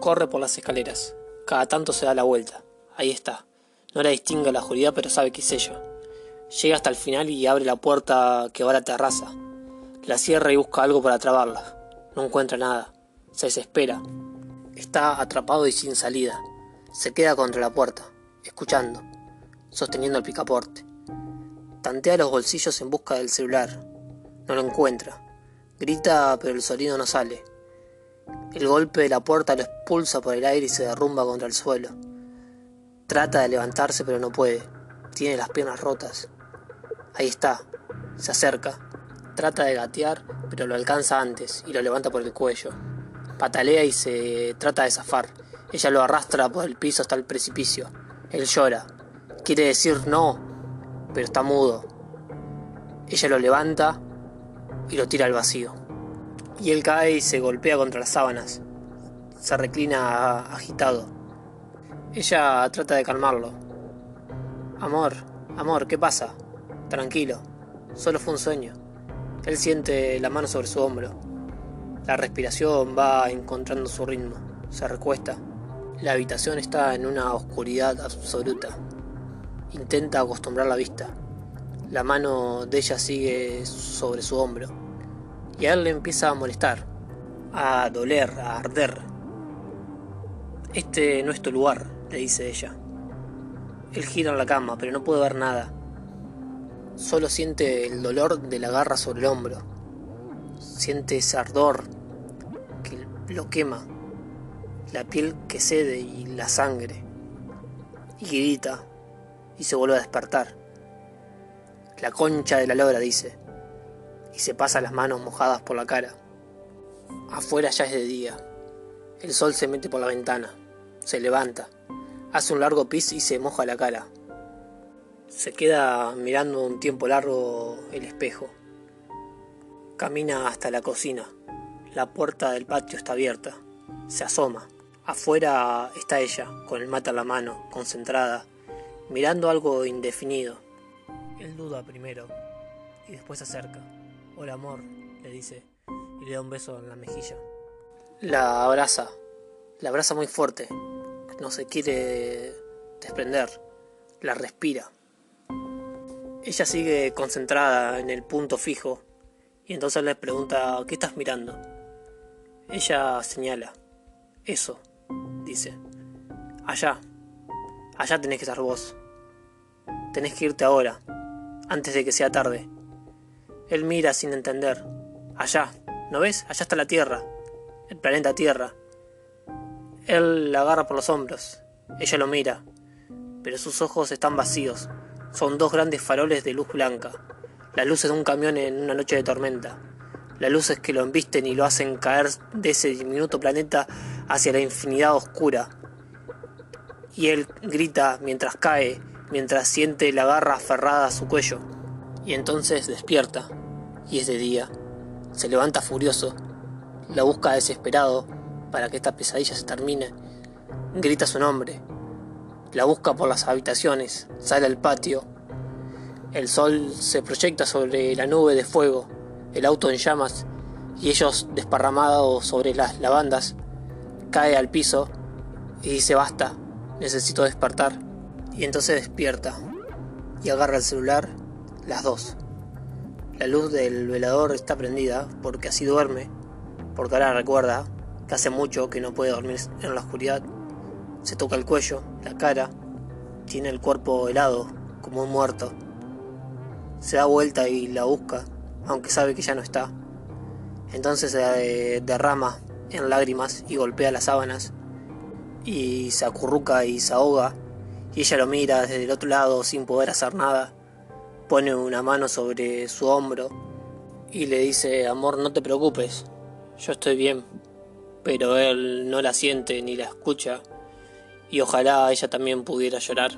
Corre por las escaleras. Cada tanto se da la vuelta. Ahí está. No la distingue la oscuridad, pero sabe que es ella. Llega hasta el final y abre la puerta que va a la terraza. La cierra y busca algo para trabarla. No encuentra nada. Se desespera. Está atrapado y sin salida. Se queda contra la puerta, escuchando, sosteniendo el picaporte. Tantea los bolsillos en busca del celular. No lo encuentra. Grita, pero el sonido no sale. El golpe de la puerta lo expulsa por el aire y se derrumba contra el suelo. Trata de levantarse, pero no puede. Tiene las piernas rotas. Ahí está. Se acerca. Trata de gatear, pero lo alcanza antes y lo levanta por el cuello. Patalea y se trata de zafar. Ella lo arrastra por el piso hasta el precipicio. Él llora. Quiere decir no, pero está mudo. Ella lo levanta y lo tira al vacío. Y él cae y se golpea contra las sábanas. Se reclina agitado. Ella trata de calmarlo. Amor, amor, ¿qué pasa? Tranquilo, solo fue un sueño. Él siente la mano sobre su hombro. La respiración va encontrando su ritmo. Se recuesta. La habitación está en una oscuridad absoluta. Intenta acostumbrar la vista. La mano de ella sigue sobre su hombro. Y a él le empieza a molestar, a doler, a arder. Este no es tu lugar, le dice ella. Él gira en la cama, pero no puede ver nada. Solo siente el dolor de la garra sobre el hombro. Siente ese ardor que lo quema, la piel que cede y la sangre. Y grita y se vuelve a despertar. La concha de la lora, dice, y se pasa las manos mojadas por la cara. Afuera ya es de día. El sol se mete por la ventana, se levanta, hace un largo pis y se moja la cara. Se queda mirando un tiempo largo el espejo. Camina hasta la cocina. La puerta del patio está abierta. Se asoma. Afuera está ella, con el mate en la mano, concentrada, mirando algo indefinido. Él duda primero y después se acerca. Hola amor, le dice, y le da un beso en la mejilla. La abraza, la abraza muy fuerte, no se quiere desprender, la respira. Ella sigue concentrada en el punto fijo y entonces le pregunta, ¿qué estás mirando? Ella señala, eso, dice, allá, allá tenés que estar vos, tenés que irte ahora, antes de que sea tarde. Él mira sin entender, allá, ¿no ves? Allá está la Tierra, el planeta Tierra. Él la agarra por los hombros, ella lo mira, pero sus ojos están vacíos, son dos grandes faroles de luz blanca, las luces de un camión en una noche de tormenta, las luces que lo embisten y lo hacen caer de ese diminuto planeta hacia la infinidad oscura. Y él grita mientras cae, mientras siente la garra aferrada a su cuello, y entonces despierta, y es de día. Se levanta furioso, la busca desesperado para que esta pesadilla se termine. Grita su nombre, la busca por las habitaciones, sale al patio. El sol se proyecta sobre la nube de fuego, el auto en llamas, y ellos desparramados sobre las lavandas, cae al piso y dice basta, necesito despertar. Y entonces despierta y agarra el celular las dos. La luz del velador está prendida porque así duerme, porque ahora recuerda que hace mucho que no puede dormir en la oscuridad se toca el cuello, la cara, tiene el cuerpo helado, como un muerto. Se da vuelta y la busca, aunque sabe que ya no está. Entonces se derrama en lágrimas y golpea las sábanas y se acurruca y se ahoga y ella lo mira desde el otro lado sin poder hacer nada. Pone una mano sobre su hombro y le dice, amor, no te preocupes, yo estoy bien. Pero él no la siente ni la escucha y ojalá ella también pudiera llorar.